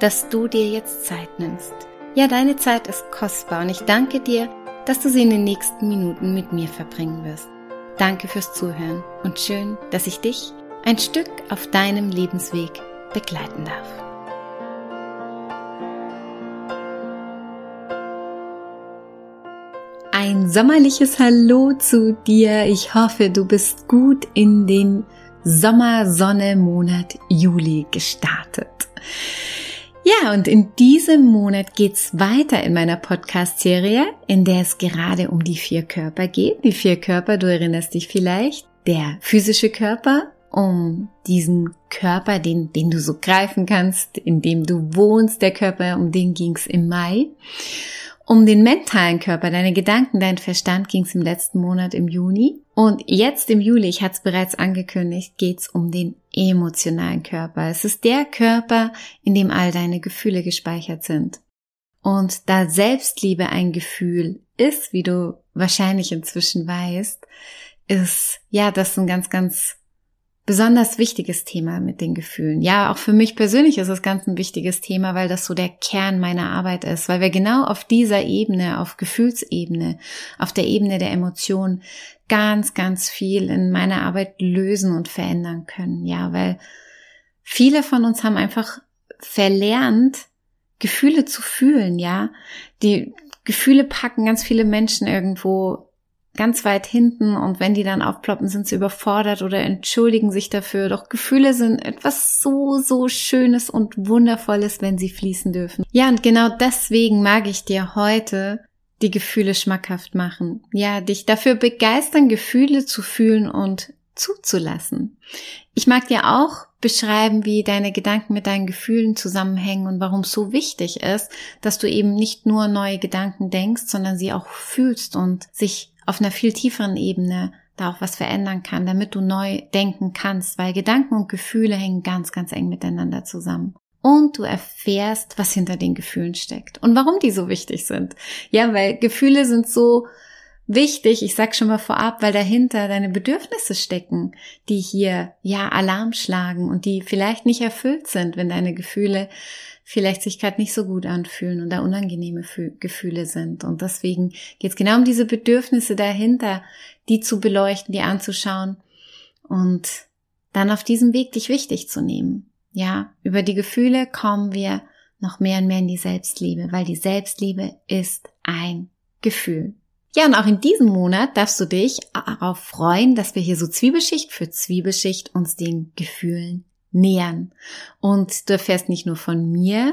dass du dir jetzt Zeit nimmst. Ja, deine Zeit ist kostbar und ich danke dir, dass du sie in den nächsten Minuten mit mir verbringen wirst. Danke fürs Zuhören und schön, dass ich dich ein Stück auf deinem Lebensweg begleiten darf. Ein sommerliches Hallo zu dir. Ich hoffe, du bist gut in den Sommersonne-Monat Juli gestartet. Ja, und in diesem Monat geht's weiter in meiner Podcast-Serie, in der es gerade um die vier Körper geht. Die vier Körper, du erinnerst dich vielleicht, der physische Körper, um diesen Körper, den, den du so greifen kannst, in dem du wohnst, der Körper, um den ging's im Mai. Um den mentalen Körper, deine Gedanken, dein Verstand ging es im letzten Monat im Juni. Und jetzt im Juli, ich hatte es bereits angekündigt, geht es um den emotionalen Körper. Es ist der Körper, in dem all deine Gefühle gespeichert sind. Und da Selbstliebe ein Gefühl ist, wie du wahrscheinlich inzwischen weißt, ist ja das ein ganz, ganz besonders wichtiges Thema mit den Gefühlen. Ja, auch für mich persönlich ist es ganz ein wichtiges Thema, weil das so der Kern meiner Arbeit ist, weil wir genau auf dieser Ebene, auf Gefühlsebene, auf der Ebene der Emotionen ganz, ganz viel in meiner Arbeit lösen und verändern können. Ja, weil viele von uns haben einfach verlernt, Gefühle zu fühlen, ja. Die Gefühle packen ganz viele Menschen irgendwo ganz weit hinten und wenn die dann aufploppen, sind sie überfordert oder entschuldigen sich dafür. Doch Gefühle sind etwas so, so Schönes und Wundervolles, wenn sie fließen dürfen. Ja, und genau deswegen mag ich dir heute die Gefühle schmackhaft machen. Ja, dich dafür begeistern, Gefühle zu fühlen und zuzulassen. Ich mag dir auch beschreiben, wie deine Gedanken mit deinen Gefühlen zusammenhängen und warum es so wichtig ist, dass du eben nicht nur neue Gedanken denkst, sondern sie auch fühlst und sich auf einer viel tieferen Ebene da auch was verändern kann, damit du neu denken kannst, weil Gedanken und Gefühle hängen ganz, ganz eng miteinander zusammen. Und du erfährst, was hinter den Gefühlen steckt und warum die so wichtig sind. Ja, weil Gefühle sind so wichtig, ich sag schon mal vorab, weil dahinter deine Bedürfnisse stecken, die hier ja Alarm schlagen und die vielleicht nicht erfüllt sind, wenn deine Gefühle vielleicht sich gerade nicht so gut anfühlen und da unangenehme Gefühle sind. Und deswegen geht es genau um diese Bedürfnisse dahinter, die zu beleuchten, die anzuschauen und dann auf diesem Weg dich wichtig zu nehmen. Ja, über die Gefühle kommen wir noch mehr und mehr in die Selbstliebe, weil die Selbstliebe ist ein Gefühl. Ja, und auch in diesem Monat darfst du dich darauf freuen, dass wir hier so Zwiebelschicht für Zwiebelschicht uns den Gefühlen nähern. Und du erfährst nicht nur von mir,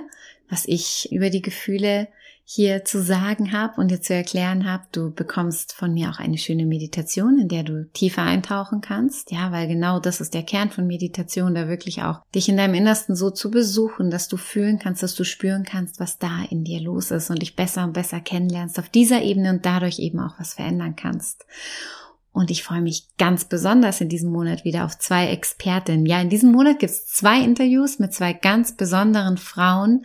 was ich über die Gefühle hier zu sagen habe und dir zu erklären habe. Du bekommst von mir auch eine schöne Meditation, in der du tiefer eintauchen kannst. Ja, weil genau das ist der Kern von Meditation, da wirklich auch dich in deinem Innersten so zu besuchen, dass du fühlen kannst, dass du spüren kannst, was da in dir los ist und dich besser und besser kennenlernst auf dieser Ebene und dadurch eben auch was verändern kannst. Und ich freue mich ganz besonders in diesem Monat wieder auf zwei Expertinnen. Ja, in diesem Monat gibt es zwei Interviews mit zwei ganz besonderen Frauen,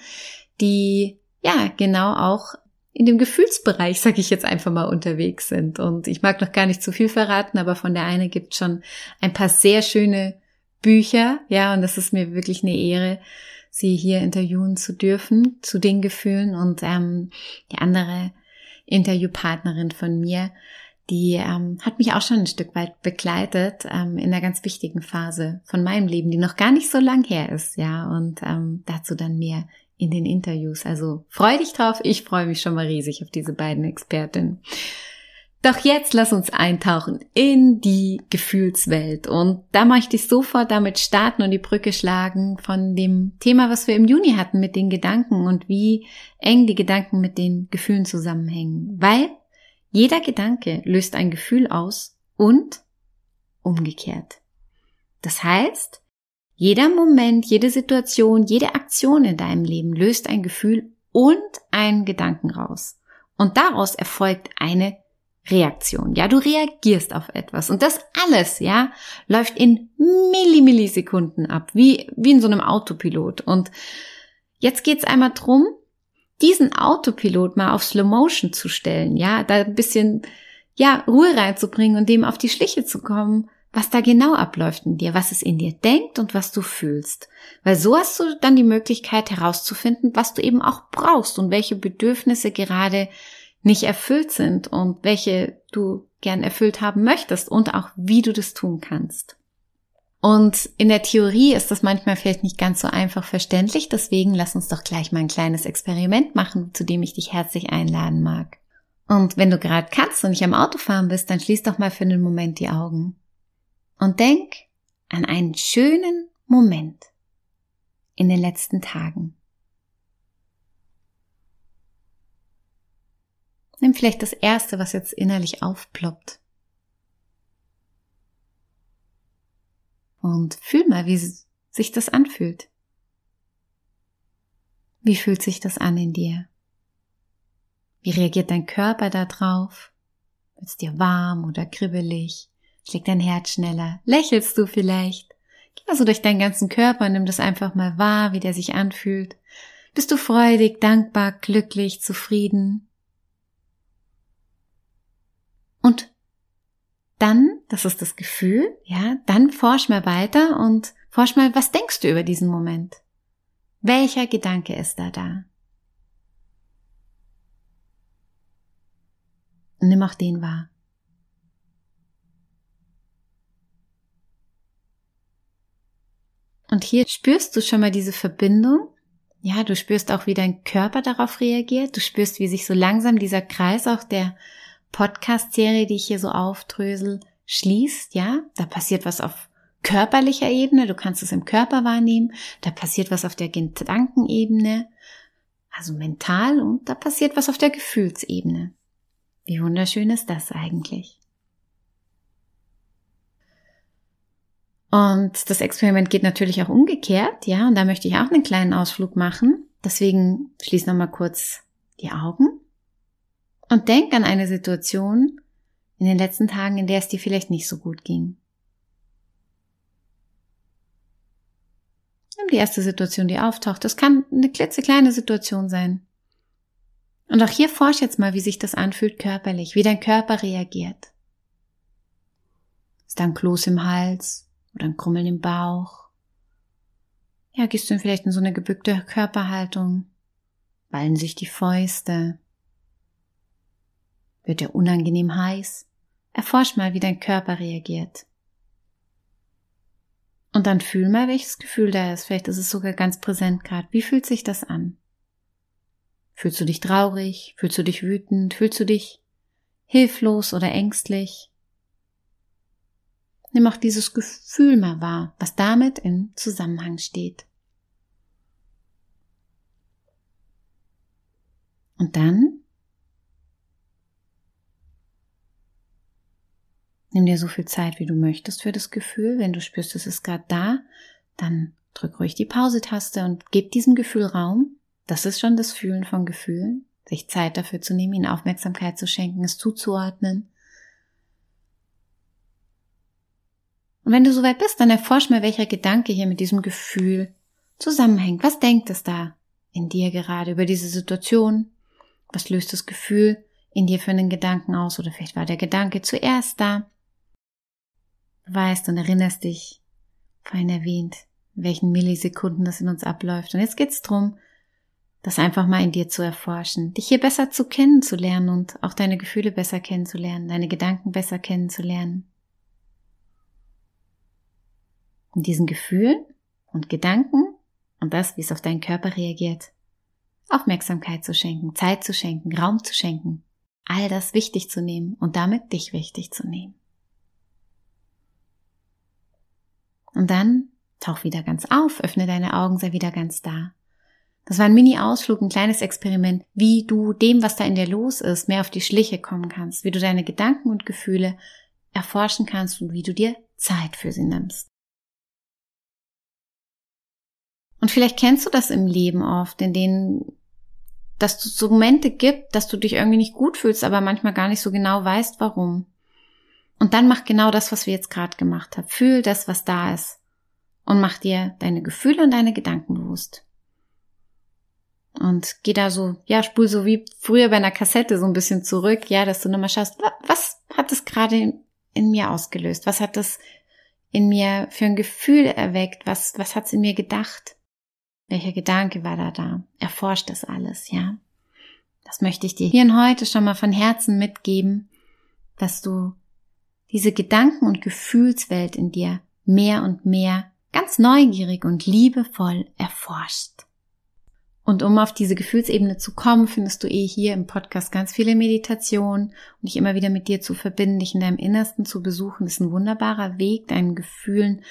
die ja genau auch in dem Gefühlsbereich, sag ich jetzt einfach mal, unterwegs sind. Und ich mag noch gar nicht zu viel verraten, aber von der eine gibt schon ein paar sehr schöne Bücher. Ja, und das ist mir wirklich eine Ehre, sie hier interviewen zu dürfen zu den Gefühlen. Und ähm, die andere Interviewpartnerin von mir, die ähm, hat mich auch schon ein Stück weit begleitet ähm, in einer ganz wichtigen Phase von meinem Leben, die noch gar nicht so lang her ist, ja, und ähm, dazu dann mehr in den Interviews. Also freu dich drauf, ich freue mich schon mal riesig auf diese beiden Expertinnen. Doch jetzt lass uns eintauchen in die Gefühlswelt. Und da möchte ich sofort damit starten und die Brücke schlagen von dem Thema, was wir im Juni hatten mit den Gedanken und wie eng die Gedanken mit den Gefühlen zusammenhängen. Weil jeder Gedanke löst ein Gefühl aus und umgekehrt. Das heißt, Jeder Moment, jede Situation, jede Aktion in deinem Leben löst ein Gefühl und einen Gedanken raus. Und daraus erfolgt eine Reaktion. Ja, du reagierst auf etwas. Und das alles, ja, läuft in Millimillisekunden ab, wie, wie in so einem Autopilot. Und jetzt geht's einmal drum, diesen Autopilot mal auf Slow Motion zu stellen, ja, da ein bisschen, ja, Ruhe reinzubringen und dem auf die Schliche zu kommen, was da genau abläuft in dir, was es in dir denkt und was du fühlst. Weil so hast du dann die Möglichkeit herauszufinden, was du eben auch brauchst und welche Bedürfnisse gerade nicht erfüllt sind und welche du gern erfüllt haben möchtest und auch wie du das tun kannst. Und in der Theorie ist das manchmal vielleicht nicht ganz so einfach verständlich, deswegen lass uns doch gleich mal ein kleines Experiment machen, zu dem ich dich herzlich einladen mag. Und wenn du gerade kannst und nicht am Autofahren bist, dann schließ doch mal für einen Moment die Augen. Und denk an einen schönen Moment in den letzten Tagen. Nimm vielleicht das erste, was jetzt innerlich aufploppt. Und fühl mal, wie sich das anfühlt. Wie fühlt sich das an in dir? Wie reagiert dein Körper da drauf? Wird es dir warm oder kribbelig? Schlägt dein Herz schneller? Lächelst du vielleicht? Geh mal so durch deinen ganzen Körper und nimm das einfach mal wahr, wie der sich anfühlt. Bist du freudig, dankbar, glücklich, zufrieden? Und dann, das ist das Gefühl, ja, dann forsch mal weiter und forsch mal, was denkst du über diesen Moment? Welcher Gedanke ist da da? Nimm auch den wahr. Und hier spürst du schon mal diese Verbindung. Ja, du spürst auch, wie dein Körper darauf reagiert. Du spürst, wie sich so langsam dieser Kreis auch der Podcast-Serie, die ich hier so aufdrösel, schließt, ja, da passiert was auf körperlicher Ebene, du kannst es im Körper wahrnehmen, da passiert was auf der Gedankenebene, also mental, und da passiert was auf der Gefühlsebene. Wie wunderschön ist das eigentlich? Und das Experiment geht natürlich auch umgekehrt, ja, und da möchte ich auch einen kleinen Ausflug machen. Deswegen schließ nochmal kurz die Augen und denk an eine Situation in den letzten Tagen, in der es dir vielleicht nicht so gut ging. Nimm die erste Situation, die auftaucht. Das kann eine klitzekleine Situation sein. Und auch hier forsch jetzt mal, wie sich das anfühlt körperlich, wie dein Körper reagiert. Ist da ein Kloß im Hals oder ein Krummeln im Bauch? Ja, gehst du vielleicht in so eine gebückte Körperhaltung? Ballen sich die Fäuste? Wird er unangenehm heiß? Erforsch mal, wie dein Körper reagiert. Und dann fühl mal, welches Gefühl da ist. Vielleicht ist es sogar ganz präsent gerade. Wie fühlt sich das an? Fühlst du dich traurig? Fühlst du dich wütend? Fühlst du dich hilflos oder ängstlich? Nimm auch dieses Gefühl mal wahr, was damit in Zusammenhang steht. Und dann Nimm dir so viel Zeit, wie du möchtest für das Gefühl. Wenn du spürst, es ist gerade da, dann drück ruhig die Pause-Taste und gib diesem Gefühl Raum. Das ist schon das Fühlen von Gefühlen. Sich Zeit dafür zu nehmen, ihnen Aufmerksamkeit zu schenken, es zuzuordnen. Und wenn du soweit bist, dann erforsch mal, welcher Gedanke hier mit diesem Gefühl zusammenhängt. Was denkt es da in dir gerade über diese Situation? Was löst das Gefühl in dir für einen Gedanken aus? Oder vielleicht war der Gedanke zuerst da weißt und erinnerst dich, vorhin erwähnt, in welchen Millisekunden das in uns abläuft. Und jetzt geht's drum, das einfach mal in dir zu erforschen, dich hier besser zu kennenzulernen und auch deine Gefühle besser kennenzulernen, deine Gedanken besser kennenzulernen. Und diesen Gefühlen und Gedanken und das, wie es auf deinen Körper reagiert, Aufmerksamkeit zu schenken, Zeit zu schenken, Raum zu schenken, all das wichtig zu nehmen und damit dich wichtig zu nehmen. Und dann tauch wieder ganz auf, öffne deine Augen, sei wieder ganz da. Das war ein Mini-Ausflug, ein kleines Experiment, wie du dem, was da in dir los ist, mehr auf die Schliche kommen kannst, wie du deine Gedanken und Gefühle erforschen kannst und wie du dir Zeit für sie nimmst. Und vielleicht kennst du das im Leben oft, in denen, dass es so Momente gibt, dass du dich irgendwie nicht gut fühlst, aber manchmal gar nicht so genau weißt, warum. Und dann mach genau das, was wir jetzt gerade gemacht haben. Fühl das, was da ist. Und mach dir deine Gefühle und deine Gedanken bewusst. Und geh da so, ja, spul so wie früher bei einer Kassette so ein bisschen zurück, ja, dass du nochmal schaust, was hat das gerade in, in, mir ausgelöst? Was hat das in mir für ein Gefühl erweckt? Was, was hat's in mir gedacht? Welcher Gedanke war da da? Erforscht das alles, ja? Das möchte ich dir hier und heute schon mal von Herzen mitgeben, dass du diese Gedanken- und Gefühlswelt in dir mehr und mehr ganz neugierig und liebevoll erforscht. Und um auf diese Gefühlsebene zu kommen, findest du eh hier im Podcast ganz viele Meditationen und dich immer wieder mit dir zu verbinden, dich in deinem Innersten zu besuchen, ist ein wunderbarer Weg, deinen Gefühlen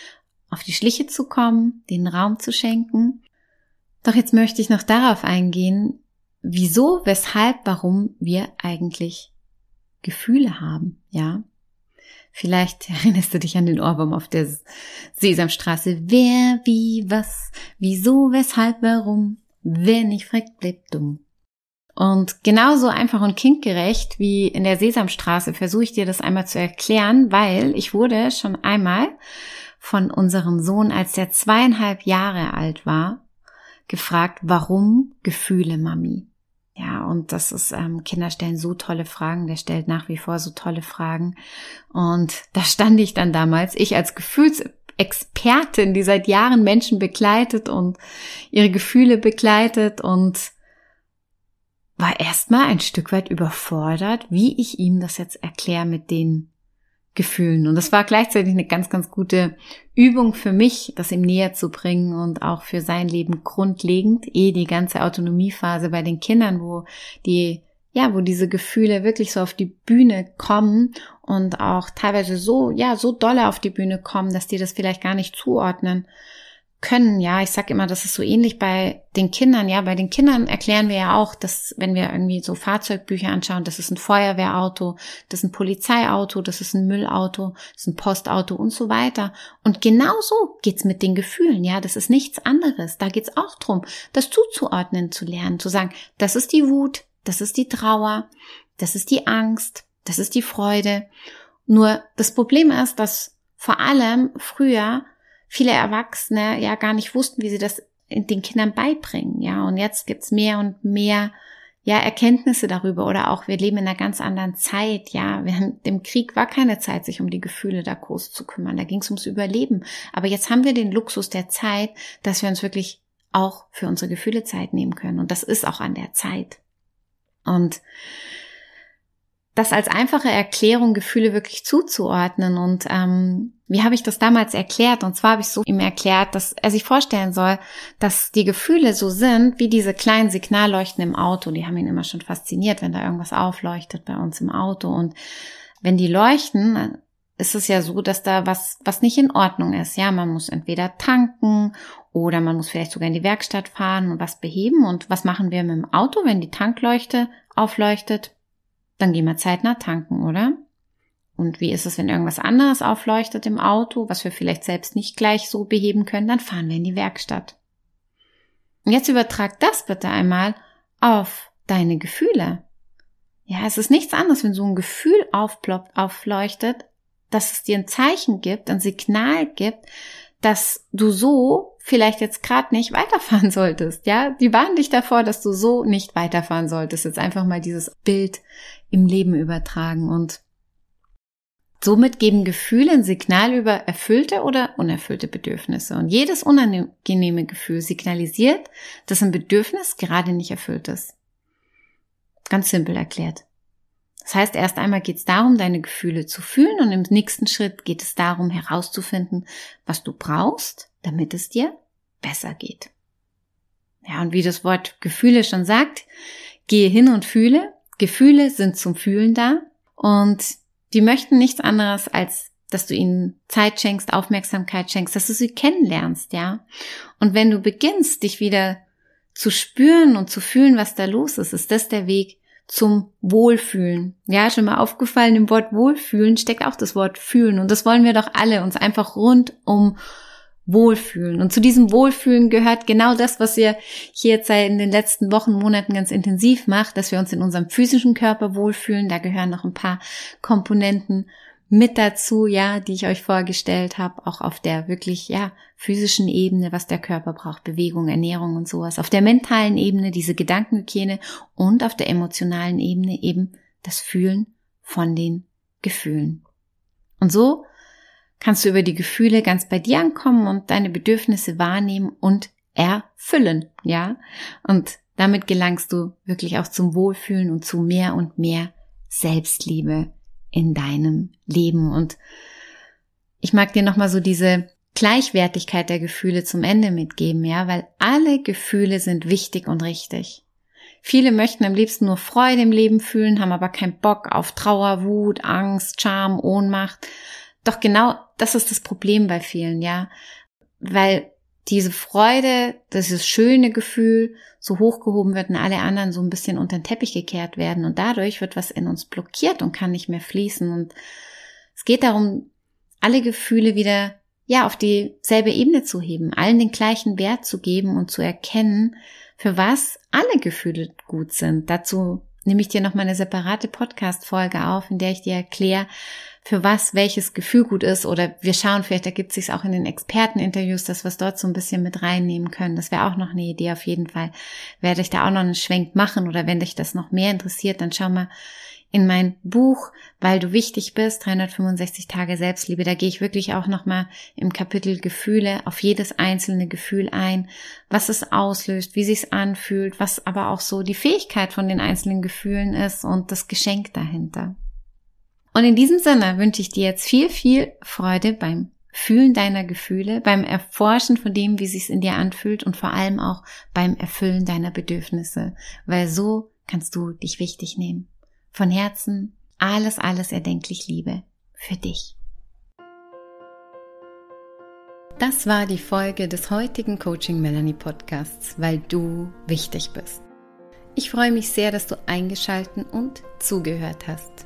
auf die Schliche zu kommen, den Raum zu schenken. Doch jetzt möchte ich noch darauf eingehen, wieso, weshalb, warum wir eigentlich Gefühle haben, ja? Vielleicht erinnerst du dich an den Ohrwurm auf der Sesamstraße. Wer, wie, was, wieso, weshalb, warum? Wer nicht fragt, bleibt dumm. Und genauso einfach und kindgerecht wie in der Sesamstraße versuche ich dir das einmal zu erklären, weil ich wurde schon einmal von unserem Sohn, als der zweieinhalb Jahre alt war, gefragt, warum Gefühle, Mami? Ja, und das ist, ähm, Kinder stellen so tolle Fragen, der stellt nach wie vor so tolle Fragen. Und da stand ich dann damals, ich als Gefühlsexpertin, die seit Jahren Menschen begleitet und ihre Gefühle begleitet und war erstmal ein Stück weit überfordert, wie ich ihm das jetzt erkläre mit den Gefühlen. Und das war gleichzeitig eine ganz, ganz gute Übung für mich, das ihm näher zu bringen und auch für sein Leben grundlegend, eh die ganze Autonomiephase bei den Kindern, wo die ja, wo diese Gefühle wirklich so auf die Bühne kommen und auch teilweise so, ja, so dolle auf die Bühne kommen, dass die das vielleicht gar nicht zuordnen können. Ja, ich sage immer, das ist so ähnlich bei den Kindern. Ja, bei den Kindern erklären wir ja auch, dass wenn wir irgendwie so Fahrzeugbücher anschauen, das ist ein Feuerwehrauto, das ist ein Polizeiauto, das ist ein Müllauto, das ist ein Postauto und so weiter. Und genauso geht's mit den Gefühlen. Ja, das ist nichts anderes. Da geht's auch drum, das zuzuordnen zu lernen, zu sagen, das ist die Wut, das ist die Trauer, das ist die Angst, das ist die Freude. Nur das Problem ist, dass vor allem früher viele Erwachsene ja gar nicht wussten, wie sie das den Kindern beibringen, ja. Und jetzt gibt's mehr und mehr ja, Erkenntnisse darüber oder auch wir leben in einer ganz anderen Zeit, ja. Während dem Krieg war keine Zeit, sich um die Gefühle da groß zu kümmern. Da ging es ums Überleben. Aber jetzt haben wir den Luxus der Zeit, dass wir uns wirklich auch für unsere Gefühle Zeit nehmen können. Und das ist auch an der Zeit. Und das als einfache Erklärung Gefühle wirklich zuzuordnen. Und ähm, wie habe ich das damals erklärt? Und zwar habe ich so ihm erklärt, dass er sich vorstellen soll, dass die Gefühle so sind wie diese kleinen Signalleuchten im Auto. Die haben ihn immer schon fasziniert, wenn da irgendwas aufleuchtet bei uns im Auto. Und wenn die leuchten, ist es ja so, dass da was, was nicht in Ordnung ist. Ja, man muss entweder tanken oder man muss vielleicht sogar in die Werkstatt fahren und was beheben. Und was machen wir mit dem Auto, wenn die Tankleuchte aufleuchtet? Dann gehen wir zeitnah tanken, oder? Und wie ist es, wenn irgendwas anderes aufleuchtet im Auto, was wir vielleicht selbst nicht gleich so beheben können? Dann fahren wir in die Werkstatt. Und jetzt übertrag das bitte einmal auf deine Gefühle. Ja, es ist nichts anderes, wenn so ein Gefühl aufploppt, aufleuchtet, dass es dir ein Zeichen gibt, ein Signal gibt, dass du so vielleicht jetzt gerade nicht weiterfahren solltest. Ja, die warnen dich davor, dass du so nicht weiterfahren solltest. Jetzt einfach mal dieses Bild im Leben übertragen und somit geben Gefühle ein Signal über erfüllte oder unerfüllte Bedürfnisse. Und jedes unangenehme Gefühl signalisiert, dass ein Bedürfnis gerade nicht erfüllt ist. Ganz simpel erklärt. Das heißt, erst einmal geht es darum, deine Gefühle zu fühlen und im nächsten Schritt geht es darum, herauszufinden, was du brauchst, damit es dir besser geht. Ja, und wie das Wort Gefühle schon sagt, gehe hin und fühle. Gefühle sind zum Fühlen da und die möchten nichts anderes als dass du ihnen Zeit schenkst, Aufmerksamkeit schenkst, dass du sie kennenlernst, ja. Und wenn du beginnst, dich wieder zu spüren und zu fühlen, was da los ist, ist das der Weg, zum Wohlfühlen. Ja, schon mal aufgefallen, im Wort Wohlfühlen steckt auch das Wort fühlen. Und das wollen wir doch alle, uns einfach rundum Wohlfühlen. Und zu diesem Wohlfühlen gehört genau das, was ihr hier jetzt in den letzten Wochen, Monaten ganz intensiv macht, dass wir uns in unserem physischen Körper wohlfühlen. Da gehören noch ein paar Komponenten mit dazu, ja, die ich euch vorgestellt habe, auch auf der wirklich, ja, physischen Ebene, was der Körper braucht, Bewegung, Ernährung und sowas. Auf der mentalen Ebene diese Gedankenhygiene und auf der emotionalen Ebene eben das Fühlen von den Gefühlen. Und so kannst du über die Gefühle ganz bei dir ankommen und deine Bedürfnisse wahrnehmen und erfüllen, ja? Und damit gelangst du wirklich auch zum Wohlfühlen und zu mehr und mehr Selbstliebe in deinem Leben. Und ich mag dir nochmal so diese Gleichwertigkeit der Gefühle zum Ende mitgeben, ja, weil alle Gefühle sind wichtig und richtig. Viele möchten am liebsten nur Freude im Leben fühlen, haben aber keinen Bock auf Trauer, Wut, Angst, Scham, Ohnmacht. Doch genau das ist das Problem bei vielen, ja. Weil diese Freude, dieses schöne Gefühl so hochgehoben wird und alle anderen so ein bisschen unter den Teppich gekehrt werden und dadurch wird was in uns blockiert und kann nicht mehr fließen und es geht darum, alle Gefühle wieder ja auf dieselbe Ebene zu heben, allen den gleichen Wert zu geben und zu erkennen, für was alle Gefühle gut sind. Dazu nehme ich dir noch mal eine separate Podcast Folge auf, in der ich dir erkläre, für was welches Gefühl gut ist oder wir schauen, vielleicht ergibt sich auch in den Experteninterviews, dass wir es dort so ein bisschen mit reinnehmen können. Das wäre auch noch eine Idee auf jeden Fall. Werde ich da auch noch einen Schwenk machen oder wenn dich das noch mehr interessiert, dann schau mal in mein Buch, weil du wichtig bist, 365 Tage Selbstliebe. Da gehe ich wirklich auch nochmal im Kapitel Gefühle auf jedes einzelne Gefühl ein, was es auslöst, wie sich's anfühlt, was aber auch so die Fähigkeit von den einzelnen Gefühlen ist und das Geschenk dahinter. Und in diesem Sinne wünsche ich dir jetzt viel, viel Freude beim Fühlen deiner Gefühle, beim Erforschen von dem, wie sich's in dir anfühlt und vor allem auch beim Erfüllen deiner Bedürfnisse, weil so kannst du dich wichtig nehmen. Von Herzen alles, alles erdenklich Liebe für dich. Das war die Folge des heutigen Coaching Melanie Podcasts, weil du wichtig bist. Ich freue mich sehr, dass du eingeschalten und zugehört hast.